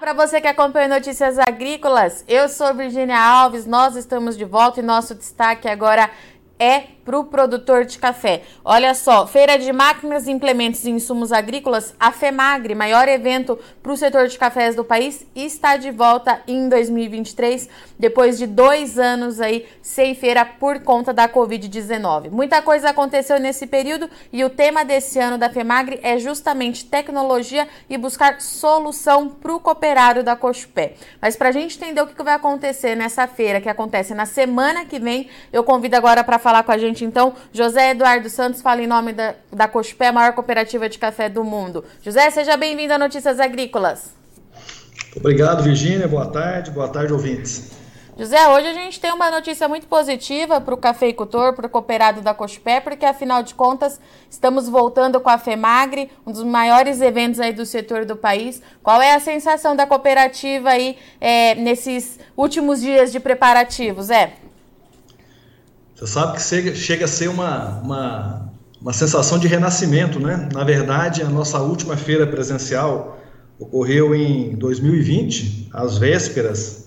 Para você que acompanha Notícias Agrícolas, eu sou Virginia Alves, nós estamos de volta e nosso destaque agora é para o produtor de café. Olha só, Feira de Máquinas, Implementos e Insumos Agrícolas, a FEMAGRE, maior evento para o setor de cafés do país, está de volta em 2023, depois de dois anos aí sem feira por conta da Covid-19. Muita coisa aconteceu nesse período e o tema desse ano da FEMAGRE é justamente tecnologia e buscar solução para o cooperado da Cochupé. Mas para a gente entender o que vai acontecer nessa feira, que acontece na semana que vem, eu convido agora para falar com a gente então, José Eduardo Santos fala em nome da, da Cochupé, a maior cooperativa de café do mundo. José, seja bem-vindo a Notícias Agrícolas. Obrigado, Virgínia. Boa tarde. Boa tarde, ouvintes. José, hoje a gente tem uma notícia muito positiva para o cafeicultor, para o cooperado da Cochupé, porque afinal de contas estamos voltando com a FEMAGRE, um dos maiores eventos aí do setor do país. Qual é a sensação da cooperativa aí é, nesses últimos dias de preparativos, Zé? Você sabe que chega, a ser uma, uma, uma sensação de renascimento, né? Na verdade, a nossa última feira presencial ocorreu em 2020, às vésperas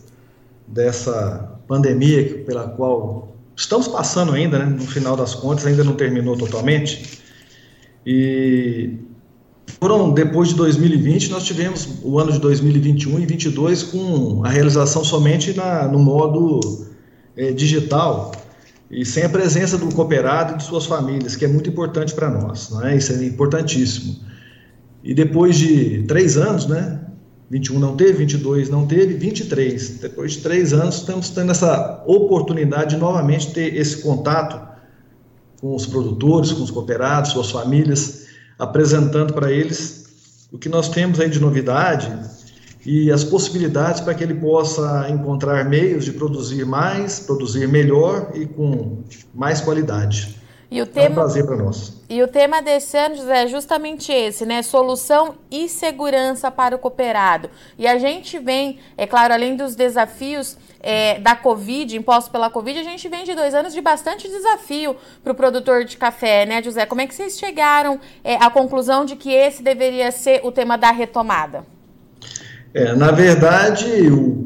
dessa pandemia pela qual estamos passando ainda, né? no final das contas, ainda não terminou totalmente. E foram, depois de 2020, nós tivemos o ano de 2021 e 2022 com a realização somente na, no modo é, digital e sem a presença do cooperado e de suas famílias, que é muito importante para nós, não é? Isso é importantíssimo. E depois de três anos, né? 21 não teve, 22 não teve, 23. Depois de três anos, estamos tendo essa oportunidade de novamente ter esse contato com os produtores, com os cooperados, suas famílias, apresentando para eles o que nós temos aí de novidade e as possibilidades para que ele possa encontrar meios de produzir mais, produzir melhor e com mais qualidade. E o tema, é um prazer para nós. E o tema desse ano, José, é justamente esse, né? Solução e segurança para o cooperado. E a gente vem, é claro, além dos desafios é, da Covid, impostos pela Covid, a gente vem de dois anos de bastante desafio para o produtor de café, né, José? Como é que vocês chegaram é, à conclusão de que esse deveria ser o tema da retomada? É, na verdade, o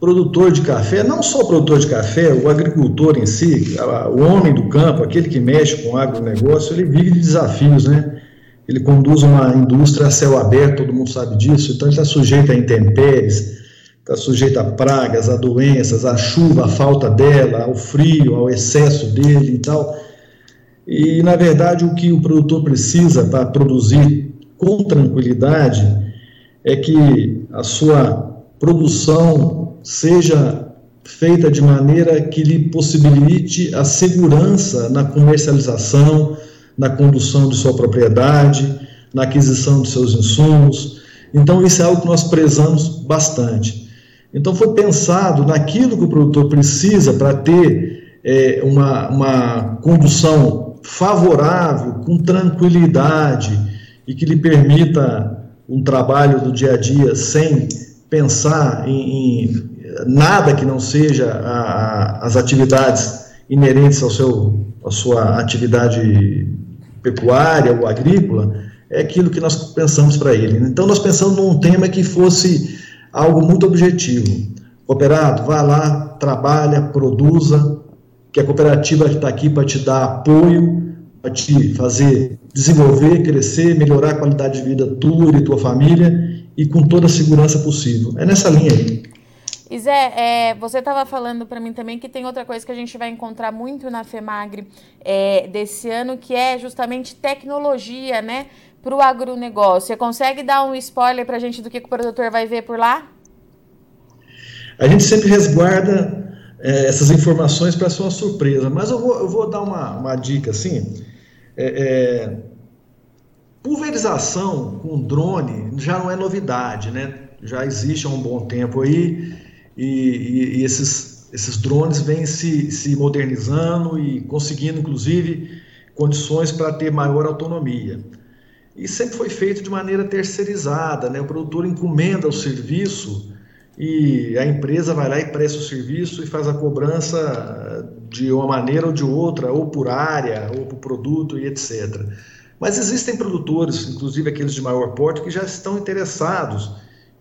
produtor de café, não só o produtor de café, o agricultor em si, o homem do campo, aquele que mexe com o agronegócio, ele vive de desafios, né? Ele conduz uma indústria a céu aberto, todo mundo sabe disso, então ele está sujeito a intempéries, está sujeito a pragas, a doenças, a chuva, a falta dela, ao frio, ao excesso dele e tal. E, na verdade, o que o produtor precisa para produzir com tranquilidade é que a sua produção seja feita de maneira que lhe possibilite a segurança na comercialização, na condução de sua propriedade, na aquisição de seus insumos. Então, isso é algo que nós prezamos bastante. Então, foi pensado naquilo que o produtor precisa para ter é, uma, uma condução favorável, com tranquilidade e que lhe permita um trabalho do dia a dia sem pensar em, em nada que não seja a, a, as atividades inerentes ao seu, à sua atividade pecuária ou agrícola, é aquilo que nós pensamos para ele. Então, nós pensamos num tema que fosse algo muito objetivo. Cooperado, vá lá, trabalha, produza, que a cooperativa está aqui para te dar apoio, para te fazer desenvolver, crescer, melhorar a qualidade de vida tua e tua família e com toda a segurança possível. É nessa linha aí. E Zé, é, você estava falando para mim também que tem outra coisa que a gente vai encontrar muito na FEMAGRE é, desse ano, que é justamente tecnologia, né, para o agronegócio. Você consegue dar um spoiler para a gente do que o produtor vai ver por lá? A gente sempre resguarda é, essas informações para ser uma surpresa, mas eu vou, eu vou dar uma, uma dica assim. É, é, pulverização com drone já não é novidade, né? Já existe há um bom tempo aí e, e, e esses, esses drones vêm se, se modernizando e conseguindo, inclusive, condições para ter maior autonomia. E sempre foi feito de maneira terceirizada, né? O produtor encomenda o serviço e a empresa vai lá e presta o serviço e faz a cobrança de uma maneira ou de outra, ou por área, ou por produto e etc. Mas existem produtores, inclusive aqueles de maior porte, que já estão interessados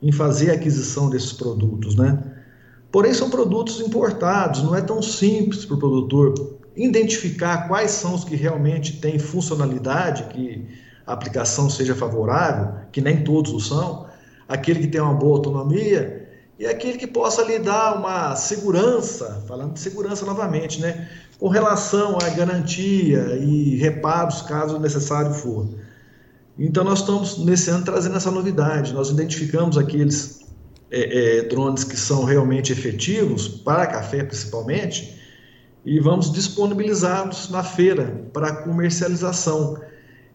em fazer a aquisição desses produtos, né? Porém, são produtos importados, não é tão simples para o produtor identificar quais são os que realmente têm funcionalidade, que a aplicação seja favorável, que nem todos o são, aquele que tem uma boa autonomia e aquele que possa lhe dar uma segurança, falando de segurança novamente, né, com relação à garantia e reparos, caso necessário for. Então, nós estamos nesse ano trazendo essa novidade. Nós identificamos aqueles é, é, drones que são realmente efetivos, para café principalmente, e vamos disponibilizá-los na feira para comercialização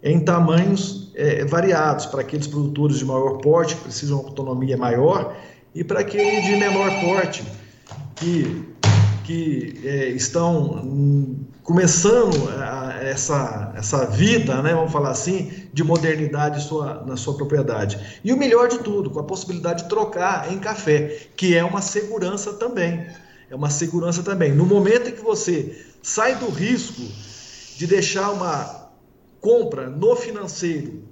em tamanhos é, variados, para aqueles produtores de maior porte que precisam de autonomia maior e para aqueles de menor porte que, que é, estão hum, começando a, essa, essa vida, né, vamos falar assim, de modernidade sua, na sua propriedade. E o melhor de tudo, com a possibilidade de trocar em café, que é uma segurança também. É uma segurança também. No momento em que você sai do risco de deixar uma compra no financeiro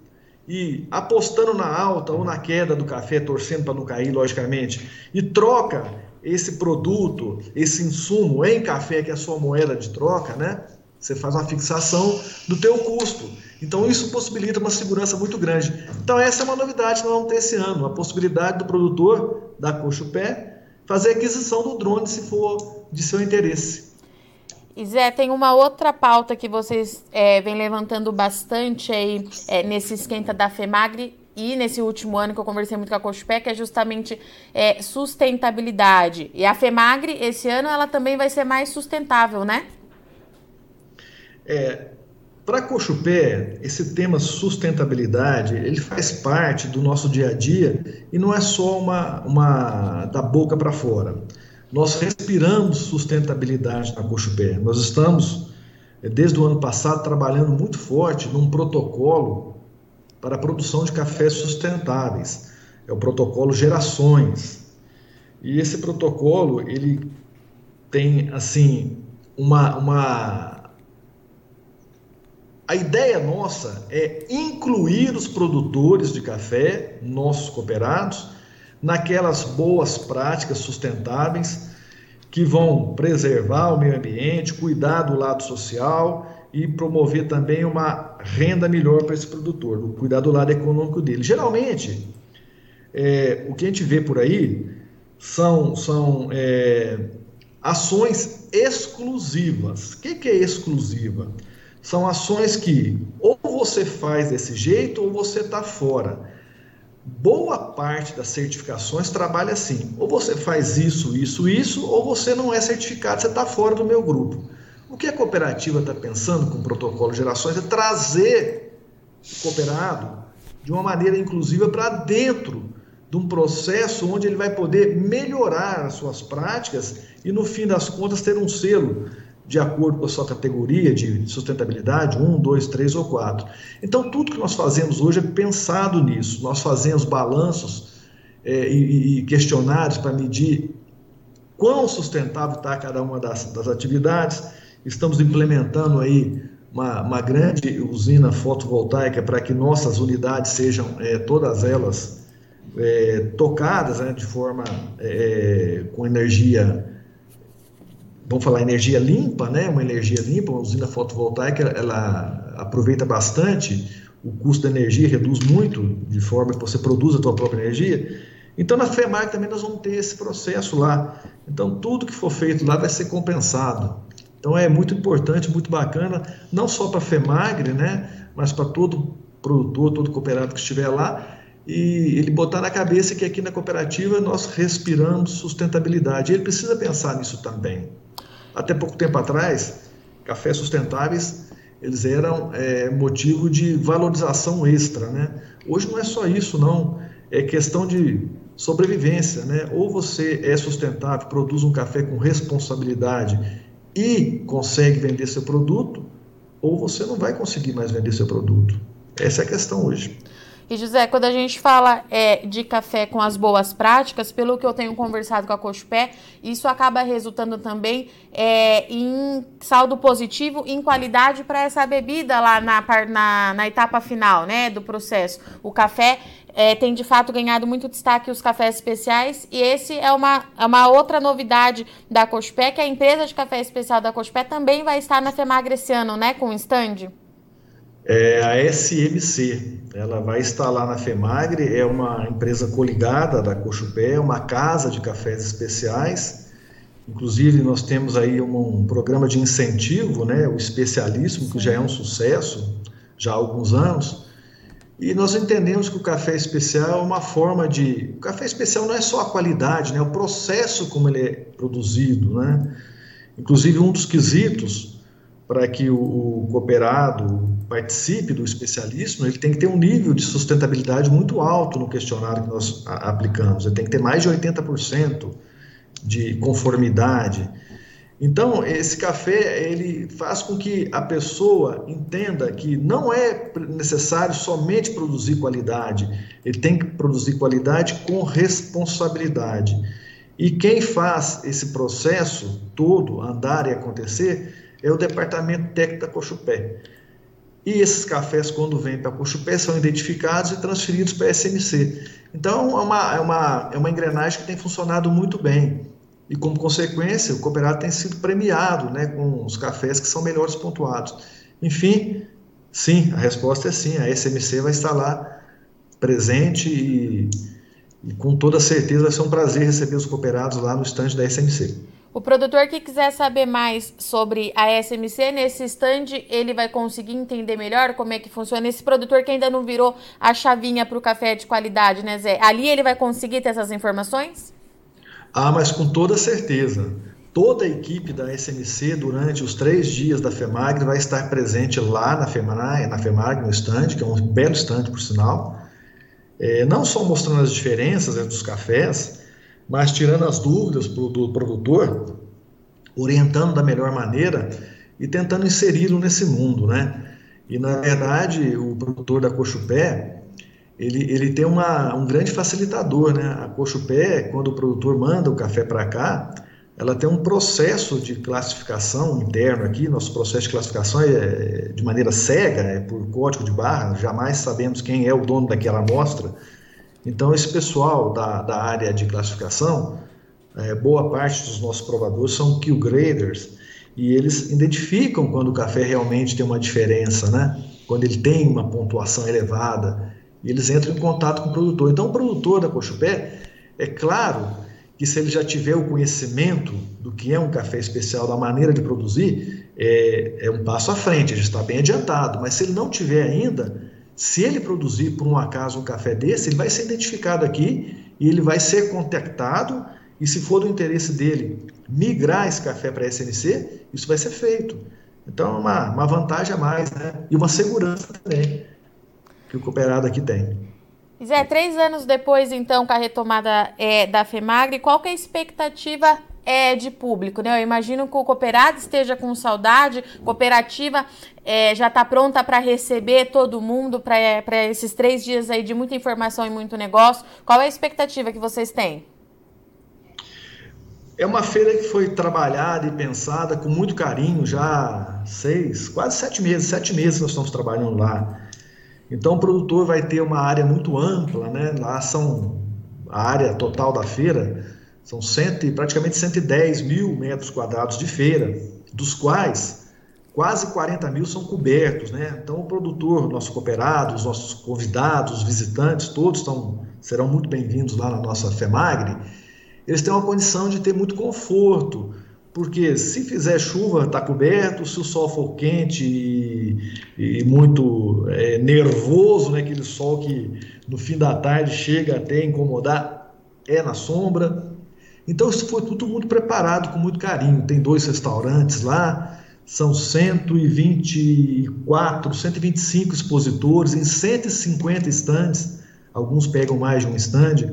e apostando na alta ou na queda do café, torcendo para não cair, logicamente, e troca esse produto, esse insumo em café, que é a sua moeda de troca, né? Você faz uma fixação do teu custo. Então isso possibilita uma segurança muito grande. Então essa é uma novidade que nós vamos ter esse ano, a possibilidade do produtor da coxa pé fazer aquisição do drone se for de seu interesse. E Zé, tem uma outra pauta que vocês é, vem levantando bastante aí é, nesse esquenta da FEMAGRE e nesse último ano que eu conversei muito com a Cochupé, que é justamente é, sustentabilidade. E a FEMAGRE, esse ano, ela também vai ser mais sustentável, né? É, para a Cochupé, esse tema sustentabilidade, ele faz parte do nosso dia a dia e não é só uma, uma da boca para fora. Nós respiramos sustentabilidade na Cochupé. Nós estamos, é, desde o ano passado, trabalhando muito forte num protocolo para a produção de cafés sustentáveis. É o protocolo Gerações. E esse protocolo, ele tem, assim, uma... uma... A ideia nossa é incluir os produtores de café, nossos cooperados, naquelas boas práticas sustentáveis que vão preservar o meio ambiente, cuidar do lado social e promover também uma renda melhor para esse produtor, cuidar do lado econômico dele. Geralmente, é, o que a gente vê por aí são, são é, ações exclusivas. O que, que é exclusiva? São ações que ou você faz desse jeito ou você está fora boa parte das certificações trabalha assim: ou você faz isso, isso, isso, ou você não é certificado, você está fora do meu grupo. O que a cooperativa está pensando com o protocolo de gerações é trazer o cooperado de uma maneira inclusiva para dentro de um processo onde ele vai poder melhorar as suas práticas e, no fim das contas, ter um selo de acordo com a sua categoria de sustentabilidade, um, dois, três ou quatro. Então, tudo que nós fazemos hoje é pensado nisso. Nós fazemos balanços é, e, e, questionários para medir quão sustentável está cada uma das, das, atividades. Estamos implementando aí uma, uma grande usina fotovoltaica para que nossas unidades sejam é, todas elas é, tocadas né, de forma é, com energia vamos falar energia limpa, né? Uma energia limpa, uma usina fotovoltaica, ela aproveita bastante o custo da energia, reduz muito de forma que você produza a tua própria energia. Então na FEMAG também nós vamos ter esse processo lá. Então tudo que for feito lá vai ser compensado. Então é muito importante, muito bacana, não só para a FEMAGRE, né? Mas para todo produtor, todo cooperado que estiver lá, e ele botar na cabeça que aqui na cooperativa nós respiramos sustentabilidade. Ele precisa pensar nisso também. Até pouco tempo atrás, cafés sustentáveis eles eram é, motivo de valorização extra, né? Hoje não é só isso, não. É questão de sobrevivência, né? Ou você é sustentável, produz um café com responsabilidade e consegue vender seu produto, ou você não vai conseguir mais vender seu produto. Essa é a questão hoje. E José, quando a gente fala é, de café com as boas práticas, pelo que eu tenho conversado com a Cochupé, isso acaba resultando também é, em saldo positivo, em qualidade para essa bebida lá na, na, na, etapa final né, do processo. O café é, tem de fato ganhado muito destaque os cafés especiais e esse é uma, é uma outra novidade da Cochupé, que a empresa de café especial da Cochupé também vai estar na FEMAGRE esse ano, né, com o stand? É a SMC, ela vai lá na FEMAGRE, é uma empresa coligada da Cochupé, uma casa de cafés especiais, inclusive nós temos aí um, um programa de incentivo, né, o especialíssimo, que já é um sucesso, já há alguns anos, e nós entendemos que o café especial é uma forma de. O café especial não é só a qualidade, né? É o processo como ele é produzido, né? Inclusive, um dos quesitos para que o, o cooperado participe do especialismo, ele tem que ter um nível de sustentabilidade muito alto no questionário que nós aplicamos. Ele tem que ter mais de 80% de conformidade. Então, esse café, ele faz com que a pessoa entenda que não é necessário somente produzir qualidade, ele tem que produzir qualidade com responsabilidade. E quem faz esse processo todo andar e acontecer é o departamento técnico da Cochupé. E esses cafés, quando vêm para a Cochupé, são identificados e transferidos para a SMC. Então, é uma, é, uma, é uma engrenagem que tem funcionado muito bem e como consequência o cooperado tem sido premiado né, com os cafés que são melhores pontuados. Enfim, sim, a resposta é sim, a SMC vai estar lá presente e, e com toda certeza vai ser um prazer receber os cooperados lá no estande da SMC. O produtor que quiser saber mais sobre a SMC, nesse stand ele vai conseguir entender melhor como é que funciona. Esse produtor que ainda não virou a chavinha para o café de qualidade, né, Zé? Ali ele vai conseguir ter essas informações? Ah, mas com toda certeza. Toda a equipe da SMC, durante os três dias da FEMAG, vai estar presente lá na FEMAG, na FEMAG no stand, que é um belo stand, por sinal. É, não só mostrando as diferenças entre os cafés, mas tirando as dúvidas pro, do produtor, orientando da melhor maneira e tentando inseri-lo nesse mundo, né? E, na verdade, o produtor da Cochupé, ele, ele tem uma, um grande facilitador, né? A Cochupé, quando o produtor manda o café para cá, ela tem um processo de classificação interno aqui, nosso processo de classificação é de maneira cega, é por código de barra, jamais sabemos quem é o dono daquela amostra. Então, esse pessoal da, da área de classificação, é, boa parte dos nossos provadores são kill graders, e eles identificam quando o café realmente tem uma diferença, né? Quando ele tem uma pontuação elevada, e eles entram em contato com o produtor. Então, o produtor da Cochupé, é claro que se ele já tiver o conhecimento do que é um café especial, da maneira de produzir, é, é um passo à frente, ele está bem adiantado. Mas se ele não tiver ainda, se ele produzir por um acaso um café desse, ele vai ser identificado aqui e ele vai ser contactado. E se for do interesse dele migrar esse café para a SNC, isso vai ser feito. Então, é uma, uma vantagem a mais, né? E uma segurança também que o cooperado aqui tem. Zé, três anos depois, então, com a retomada é, da FEMAGRE, qual que é a expectativa é, de público? Né? Eu imagino que o cooperado esteja com saudade, cooperativa é, já está pronta para receber todo mundo para é, esses três dias aí de muita informação e muito negócio. Qual é a expectativa que vocês têm? É uma feira que foi trabalhada e pensada com muito carinho já seis, quase sete meses, sete meses nós estamos trabalhando lá. Então o produtor vai ter uma área muito ampla, né? Lá são a área total da feira são cento, praticamente 110 mil metros quadrados de feira, dos quais quase 40 mil são cobertos, né? Então o produtor, nosso cooperado, os nossos convidados, os visitantes, todos estão, serão muito bem-vindos lá na nossa FEMAGRE. Eles têm uma condição de ter muito conforto, porque se fizer chuva está coberto, se o sol for quente e, e muito é, nervoso, né, aquele sol que no fim da tarde chega até incomodar, é na sombra. Então isso foi tudo muito preparado com muito carinho. Tem dois restaurantes lá, são 124, 125 expositores em 150 estandes, alguns pegam mais de um estande.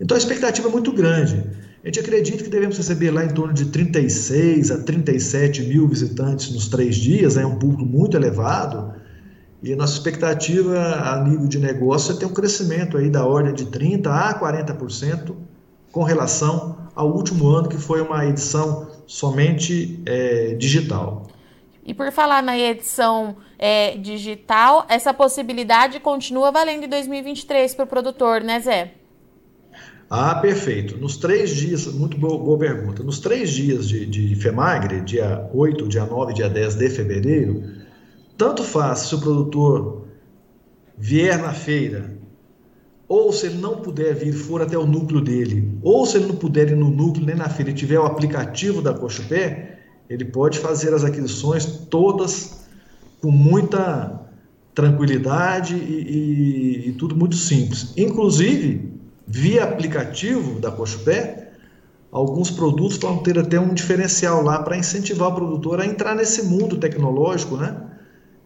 Então a expectativa é muito grande. A gente acredita que devemos receber lá em torno de 36 a 37 mil visitantes nos três dias, é um público muito elevado. E a nossa expectativa a nível de negócio é ter um crescimento aí da ordem de 30% a 40% com relação ao último ano, que foi uma edição somente é, digital. E por falar na edição é, digital, essa possibilidade continua valendo em 2023 para o produtor, né, Zé? Ah, perfeito. Nos três dias, muito boa, boa pergunta. Nos três dias de, de FEMAGRE, dia 8, dia 9 dia 10 de fevereiro, tanto faz se o produtor vier na feira, ou se ele não puder vir, for até o núcleo dele, ou se ele não puder ir no núcleo nem na feira e tiver o aplicativo da Cochupé, ele pode fazer as aquisições todas com muita tranquilidade e, e, e tudo muito simples. Inclusive, via aplicativo da Cochupé, alguns produtos vão ter até um diferencial lá para incentivar o produtor a entrar nesse mundo tecnológico, né?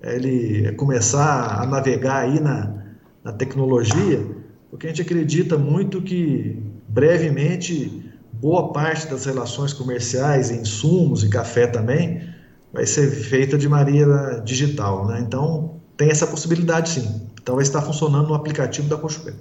Ele começar a navegar aí na, na tecnologia, porque a gente acredita muito que brevemente boa parte das relações comerciais, insumos e café também, vai ser feita de maneira digital, né? Então tem essa possibilidade sim. Então vai estar funcionando no aplicativo da Cochupé.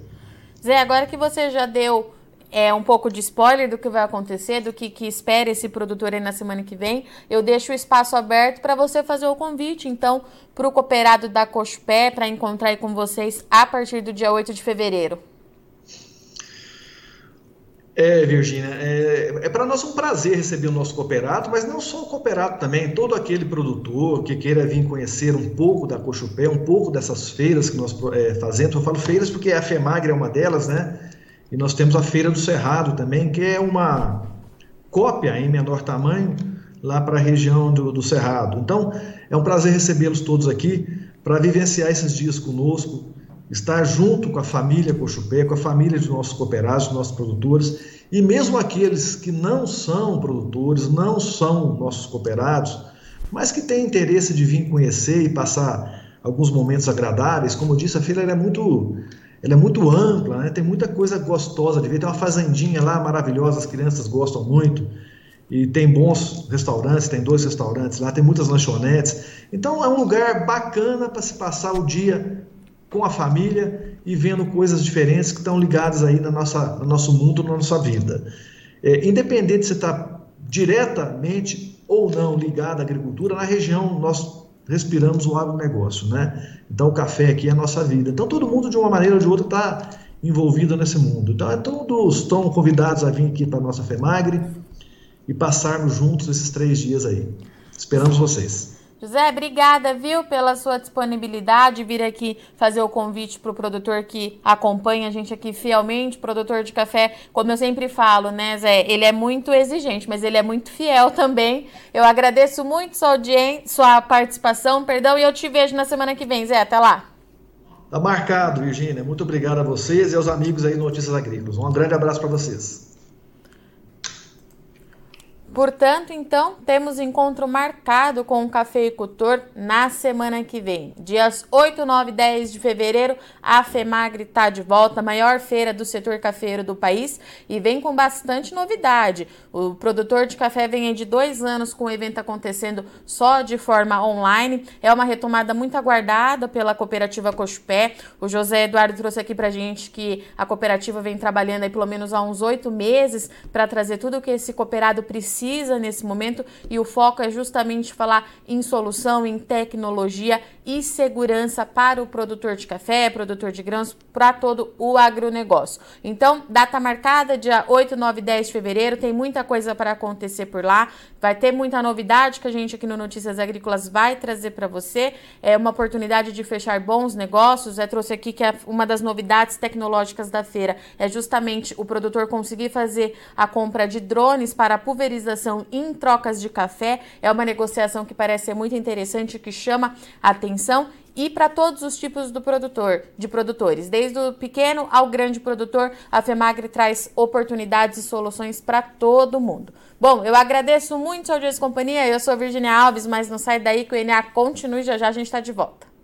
Zé, agora que você já deu é, um pouco de spoiler do que vai acontecer, do que, que espera esse produtor aí na semana que vem, eu deixo o espaço aberto para você fazer o convite, então, para o cooperado da Cochupé, para encontrar aí com vocês a partir do dia 8 de fevereiro. É, Virgínia, é, é para nós um prazer receber o nosso cooperado, mas não só o cooperado também, todo aquele produtor que queira vir conhecer um pouco da Cochupé, um pouco dessas feiras que nós é, fazemos. Eu falo feiras porque a FEMAGRE é uma delas, né? E nós temos a Feira do Cerrado também, que é uma cópia em menor tamanho lá para a região do, do Cerrado. Então, é um prazer recebê-los todos aqui para vivenciar esses dias conosco, estar junto com a família Cochupé, com a família de nossos cooperados, nossos produtores, e mesmo aqueles que não são produtores, não são nossos cooperados, mas que têm interesse de vir conhecer e passar alguns momentos agradáveis, como eu disse, a feira é muito ela é muito ampla, né? tem muita coisa gostosa de ver. Tem uma fazendinha lá maravilhosa, as crianças gostam muito. E tem bons restaurantes, tem dois restaurantes lá, tem muitas lanchonetes. Então é um lugar bacana para se passar o dia com a família e vendo coisas diferentes que estão ligadas aí na nossa, no nosso mundo, na nossa vida. É, independente de você estar tá diretamente ou não ligado à agricultura, na região nós respiramos o agronegócio, né? Então o café aqui é a nossa vida. Então todo mundo de uma maneira ou de outra está envolvido nesse mundo. Então é todos estão convidados a vir aqui para a nossa FEMAGRE e passarmos juntos esses três dias aí. Esperamos vocês. José, obrigada, viu, pela sua disponibilidade, vir aqui fazer o convite para o produtor que acompanha a gente aqui fielmente, produtor de café, como eu sempre falo, né, Zé? Ele é muito exigente, mas ele é muito fiel também. Eu agradeço muito sua audiência, sua participação, perdão, e eu te vejo na semana que vem, Zé. Até lá. Tá marcado, Virgínia. Muito obrigado a vocês e aos amigos aí no Notícias Agrícolas. Um grande abraço para vocês. Portanto, então, temos encontro marcado com o cafeicultor na semana que vem. Dias 8, 9 e 10 de fevereiro, a FEMAGRE está de volta, maior feira do setor cafeiro do país, e vem com bastante novidade. O produtor de café vem de dois anos com o evento acontecendo só de forma online. É uma retomada muito aguardada pela cooperativa Cochupé. O José Eduardo trouxe aqui para gente que a cooperativa vem trabalhando aí pelo menos há uns oito meses para trazer tudo o que esse cooperado precisa precisa nesse momento e o foco é justamente falar em solução, em tecnologia e segurança para o produtor de café, produtor de grãos, para todo o agronegócio. Então, data marcada, dia 8, 9 e 10 de fevereiro, tem muita coisa para acontecer por lá, vai ter muita novidade que a gente aqui no Notícias Agrícolas vai trazer para você. É uma oportunidade de fechar bons negócios. Eu trouxe aqui que é uma das novidades tecnológicas da feira é justamente o produtor conseguir fazer a compra de drones para pulverização negociação em trocas de café. É uma negociação que parece ser muito interessante, que chama atenção e para todos os tipos do produtor, de produtores, desde o pequeno ao grande produtor, a Femagre traz oportunidades e soluções para todo mundo. Bom, eu agradeço muito a audiência companhia. Eu sou Virginia Alves, mas não sai daí que o ENA continue já já a gente está de volta.